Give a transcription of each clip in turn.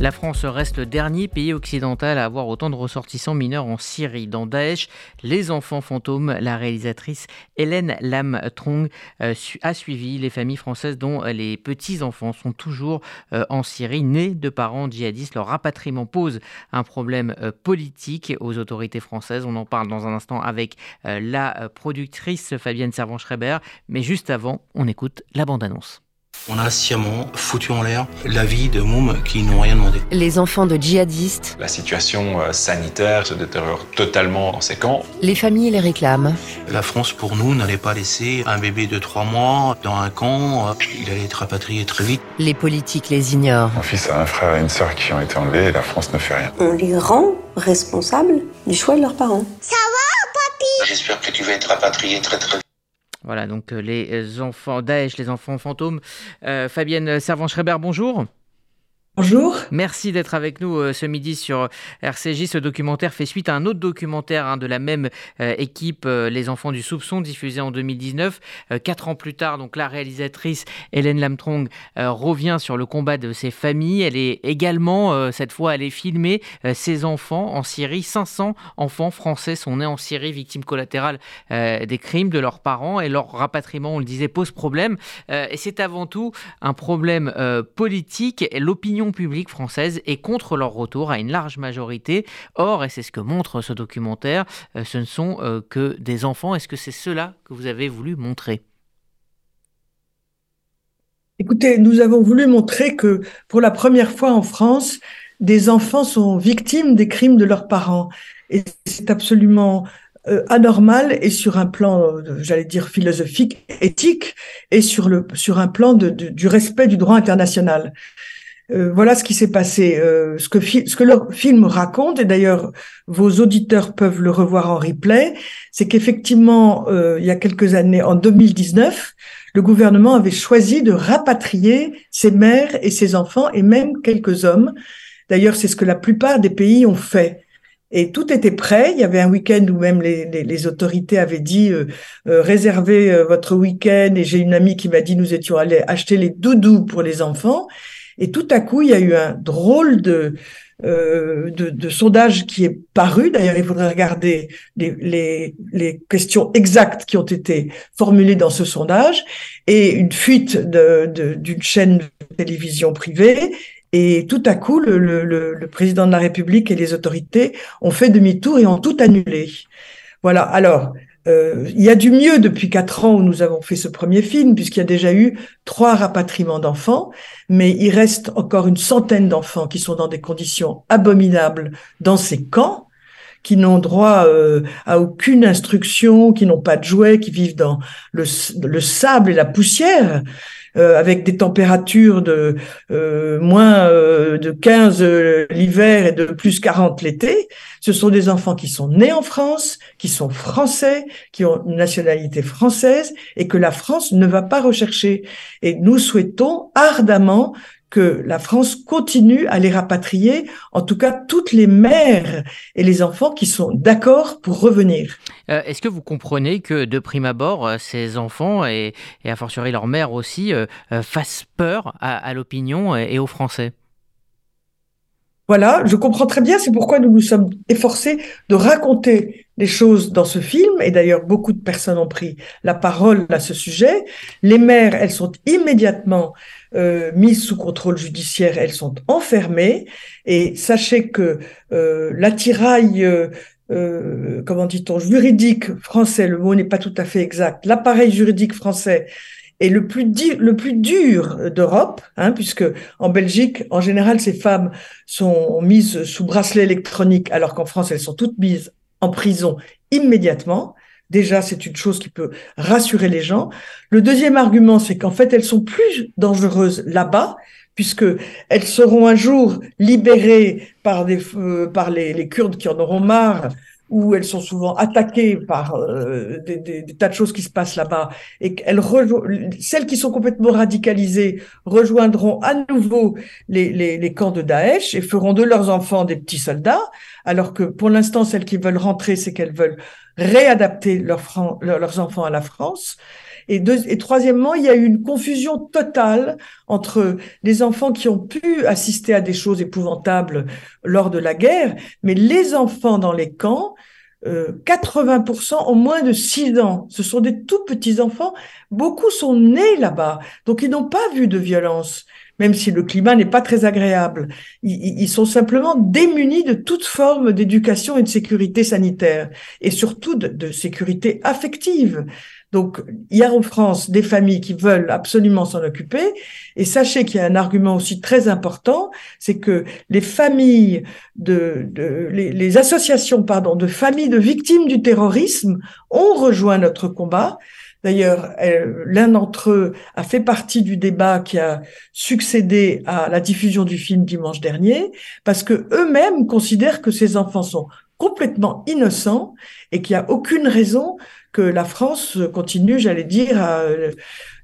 La France reste le dernier pays occidental à avoir autant de ressortissants mineurs en Syrie. Dans Daesh, les enfants fantômes, la réalisatrice Hélène Lam-Trong euh, a suivi les familles françaises dont les petits-enfants sont toujours euh, en Syrie, nés de parents djihadistes. Leur rapatriement pose un problème euh, politique aux autorités françaises. On en parle dans un instant avec la productrice Fabienne Servan-Schreiber. Mais juste avant, on écoute la bande-annonce. On a sciemment foutu en l'air la vie de mômes qui n'ont rien demandé. Les enfants de djihadistes. La situation euh, sanitaire se détériore totalement dans ces camps. Les familles les réclament. La France, pour nous, n'allait pas laisser un bébé de trois mois dans un camp. Il allait être rapatrié très vite. Les politiques les ignorent. Mon fils a un frère et une sœur qui ont été enlevés et la France ne fait rien. On les rend responsables du choix de leurs parents. Ça va, papy J'espère que tu vas être rapatrié très très vite. Voilà, donc euh, les enfants Daesh, les enfants fantômes. Euh, Fabienne Servan-Schreiber, bonjour. Bonjour. Merci d'être avec nous euh, ce midi sur RCJ. Ce documentaire fait suite à un autre documentaire hein, de la même euh, équipe, euh, Les Enfants du Soupçon, diffusé en 2019. quatre ans plus tard, donc la réalisatrice Hélène Lamtrong revient sur le combat de ses familles. Elle est également, cette fois, elle est filmée ses enfants en Syrie. 500 enfants français sont nés en Syrie, victimes collatérales des crimes de leurs parents et leur rapatriement, on le disait, pose problème. et c'est avant tout un problème politique. L'opinion publique française est contre leur retour à une large majorité. Or, et c'est ce que montre ce documentaire, euh, ce ne sont euh, que des enfants. Est-ce que c'est cela que vous avez voulu montrer? Écoutez, nous avons voulu montrer que pour la première fois en France, des enfants sont victimes des crimes de leurs parents. Et c'est absolument euh, anormal et sur un plan, j'allais dire philosophique, éthique, et sur le sur un plan de, du respect du droit international. Euh, voilà ce qui s'est passé. Euh, ce, que ce que le film raconte, et d'ailleurs vos auditeurs peuvent le revoir en replay, c'est qu'effectivement, euh, il y a quelques années, en 2019, le gouvernement avait choisi de rapatrier ses mères et ses enfants, et même quelques hommes. D'ailleurs, c'est ce que la plupart des pays ont fait. Et tout était prêt. Il y avait un week-end où même les, les, les autorités avaient dit euh, réservez votre week-end. Et j'ai une amie qui m'a dit nous étions allés acheter les doudous pour les enfants. Et tout à coup, il y a eu un drôle de, euh, de, de, sondage qui est paru. D'ailleurs, il faudrait regarder les, les, les, questions exactes qui ont été formulées dans ce sondage et une fuite d'une de, chaîne de télévision privée. Et tout à coup, le, le, le, président de la République et les autorités ont fait demi-tour et ont tout annulé. Voilà. Alors, euh, il y a du mieux depuis quatre ans où nous avons fait ce premier film, puisqu'il y a déjà eu trois rapatriements d'enfants, mais il reste encore une centaine d'enfants qui sont dans des conditions abominables dans ces camps qui n'ont droit euh, à aucune instruction, qui n'ont pas de jouets, qui vivent dans le, le sable et la poussière. Euh, avec des températures de euh, moins euh, de 15 l'hiver et de plus 40 l'été. Ce sont des enfants qui sont nés en France, qui sont français, qui ont une nationalité française et que la France ne va pas rechercher. Et nous souhaitons ardemment que la France continue à les rapatrier, en tout cas toutes les mères et les enfants qui sont d'accord pour revenir. Euh, est-ce que vous comprenez que de prime abord, euh, ces enfants et, et a fortiori leur mère aussi euh, fassent peur à, à l'opinion et aux Français? Voilà, je comprends très bien, c'est pourquoi nous nous sommes efforcés de raconter les choses dans ce film, et d'ailleurs beaucoup de personnes ont pris la parole à ce sujet. Les mères, elles sont immédiatement euh, mises sous contrôle judiciaire, elles sont enfermées, et sachez que euh, l'attirail, euh, euh comment dit-on, juridique français, le mot n'est pas tout à fait exact, l'appareil juridique français et le plus, le plus dur d'Europe, hein, puisque en Belgique, en général, ces femmes sont mises sous bracelet électronique, alors qu'en France, elles sont toutes mises en prison immédiatement. Déjà, c'est une chose qui peut rassurer les gens. Le deuxième argument, c'est qu'en fait, elles sont plus dangereuses là-bas, puisque elles seront un jour libérées par, des, euh, par les, les Kurdes qui en auront marre où elles sont souvent attaquées par euh, des, des, tas de choses qui se passent là-bas, et qu'elles celles qui sont complètement radicalisées rejoindront à nouveau les, les, les, camps de Daesh et feront de leurs enfants des petits soldats, alors que pour l'instant, celles qui veulent rentrer, c'est qu'elles veulent réadapter leurs, leurs enfants à la France. Et, et troisièmement, il y a eu une confusion totale entre les enfants qui ont pu assister à des choses épouvantables lors de la guerre, mais les enfants dans les camps, 80% euh, ont moins de 6 ans. Ce sont des tout petits enfants. Beaucoup sont nés là-bas, donc ils n'ont pas vu de violence même si le climat n'est pas très agréable. Ils, sont simplement démunis de toute forme d'éducation et de sécurité sanitaire, et surtout de, sécurité affective. Donc, il y a en France des familles qui veulent absolument s'en occuper. Et sachez qu'il y a un argument aussi très important, c'est que les familles de, les, associations, pardon, de familles de victimes du terrorisme ont rejoint notre combat D'ailleurs, l'un d'entre eux a fait partie du débat qui a succédé à la diffusion du film dimanche dernier, parce que eux-mêmes considèrent que ces enfants sont complètement innocents et qu'il n'y a aucune raison que la France continue, j'allais dire, à,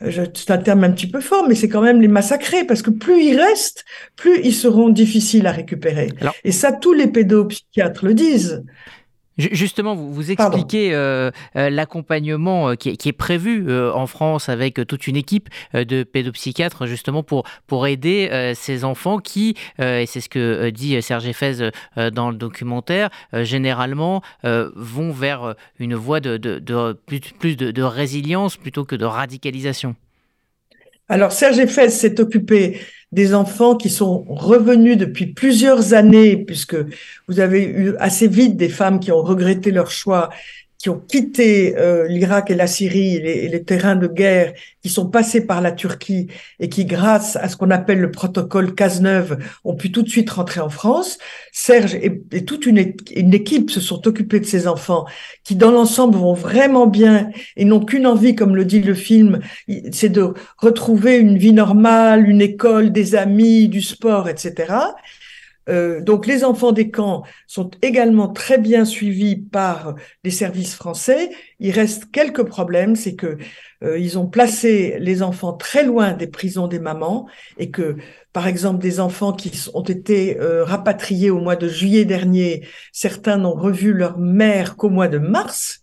c'est un terme un petit peu fort, mais c'est quand même les massacrer, parce que plus ils restent, plus ils seront difficiles à récupérer. et ça, tous les pédopsychiatres le disent. Justement, vous, vous expliquez euh, euh, l'accompagnement euh, qui, est prévu en France avec toute une équipe de pédopsychiatres justement pour, pour aider ces enfants qui, et c'est ce que dit Serge Effez dans le documentaire, généralement vont vers une voie de, de, plus, plus de, résilience plutôt que de radicalisation. Alors Serge Effez s'est occupé des enfants qui sont revenus depuis plusieurs années, puisque vous avez eu assez vite des femmes qui ont regretté leur choix qui ont quitté euh, l'Irak et la Syrie, les, les, terrains de guerre, qui sont passés par la Turquie et qui, grâce à ce qu'on appelle le protocole Cazeneuve, ont pu tout de suite rentrer en France. Serge et, et toute une, une, équipe se sont occupés de ces enfants qui, dans l'ensemble, vont vraiment bien et n'ont qu'une envie, comme le dit le film, c'est de retrouver une vie normale, une école, des amis, du sport, etc. Euh, donc les enfants des camps sont également très bien suivis par les services français. Il reste quelques problèmes, c'est que euh, ils ont placé les enfants très loin des prisons des mamans et que, par exemple, des enfants qui ont été euh, rapatriés au mois de juillet dernier, certains n'ont revu leur mère qu'au mois de mars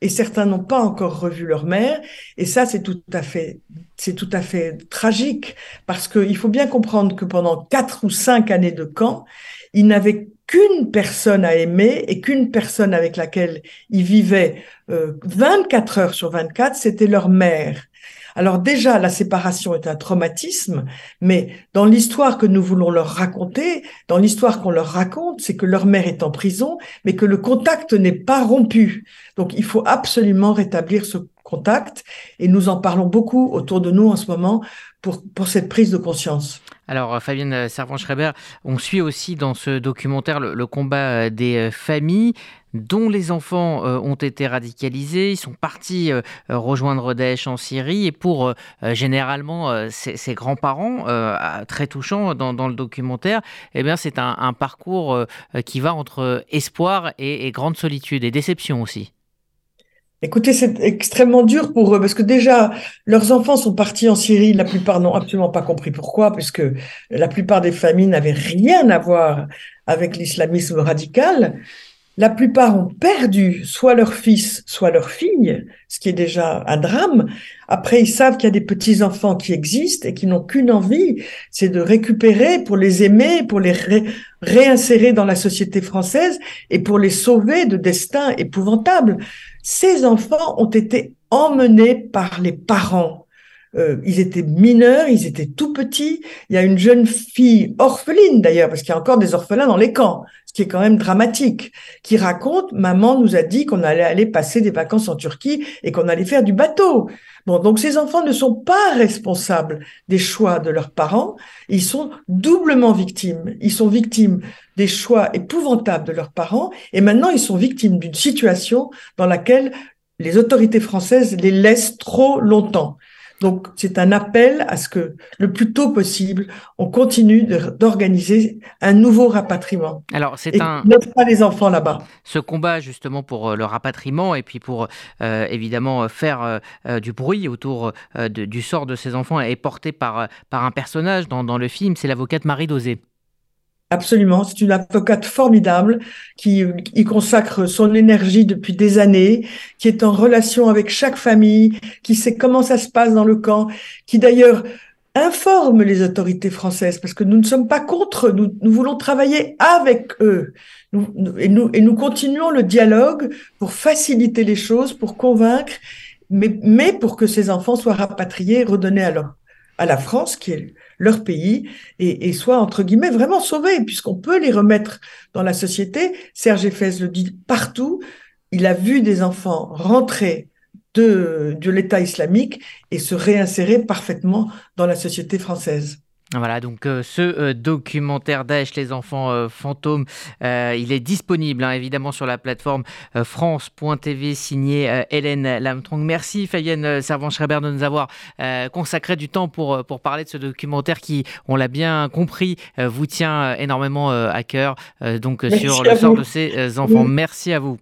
et certains n'ont pas encore revu leur mère. Et ça, c'est tout à fait, c'est tout à fait tragique parce qu'il faut bien comprendre que pendant quatre ou cinq années de camp, ils n'avaient qu'une personne à aimer et qu'une personne avec laquelle ils vivaient 24 euh, heures sur 24, c'était leur mère. Alors déjà, la séparation est un traumatisme, mais dans l'histoire que nous voulons leur raconter, dans l'histoire qu'on leur raconte, c'est que leur mère est en prison, mais que le contact n'est pas rompu. Donc il faut absolument rétablir ce contact, et nous en parlons beaucoup autour de nous en ce moment pour, pour cette prise de conscience. Alors, euh, Fabienne euh, Servan-Schreiber, on suit aussi dans ce documentaire le, combat euh, des familles dont les enfants ont été radicalisés. Ils sont partis rejoindre Daesh en Syrie. Et pour généralement ces, grands-parents, très touchants dans, le documentaire, eh bien, c'est un, parcours qui va entre espoir et grande solitude et déception aussi. Écoutez, c'est extrêmement dur pour eux parce que déjà, leurs enfants sont partis en Syrie. La plupart n'ont absolument pas compris pourquoi, puisque la plupart des familles n'avaient rien à voir avec l'islamisme radical. La plupart ont perdu soit leur fils, soit leur fille, ce qui est déjà un drame. Après, ils savent qu'il y a des petits-enfants qui existent et qui n'ont qu'une envie, c'est de récupérer pour les aimer, pour les réinsérer dans la société française et pour les sauver de destins épouvantables. Ces enfants ont été emmenés par les parents. Euh, ils étaient mineurs, ils étaient tout petits. Il y a une jeune fille orpheline d'ailleurs, parce qu'il y a encore des orphelins dans les camps, qui est quand même dramatique, qui raconte maman nous a dit qu'on allait aller passer des vacances en Turquie et qu'on allait faire du bateau. Bon, donc ces enfants ne sont pas responsables des choix de leurs parents, ils sont doublement victimes. Ils sont victimes des choix épouvantables de leurs parents et maintenant ils sont victimes d'une situation dans laquelle les autorités françaises les laissent trop longtemps. Donc, c'est un appel à ce que le plus tôt possible, on continue d'organiser un nouveau rapatriement. Alors, c'est un. pas les enfants là-bas. Ce combat, justement, pour euh, le rapatriement et puis pour euh, évidemment faire euh, du bruit autour du sort de ces enfants est porté par, par un personnage dans, dans le film, c'est l'avocate Marie Dosé. Absolument, c'est une avocate formidable qui y consacre son énergie depuis des années, qui est en relation avec chaque famille, qui sait comment ça se passe dans le camp, qui d'ailleurs informe les autorités françaises parce que nous ne sommes pas contre, nous, nous voulons travailler avec eux. Et, nous, et continuons le dialogue pour faciliter les choses, pour convaincre, mais, mais pour que ces enfants soient rapatriés, redonnés à, leur, à la France, qui est leur pays et, soit entre guillemets vraiment sauvés, puisqu'on peut les remettre dans la société. Serge Effès le dit partout. Il a vu des enfants rentrer de l'État islamique et se réinsérer parfaitement dans la société française. Voilà, donc euh, ce euh, documentaire Daesh, les enfants euh, fantômes, il est disponible hein, évidemment sur la plateforme France.tv signé Hélène Lamtrong. Merci Fabienne Servan-Schreiber de nous avoir consacré du temps pour, pour parler de ce documentaire qui, on l'a bien compris, vous tient énormément à cœur donc Merci sur le vous. sort de ces enfants. Oui. Merci à vous.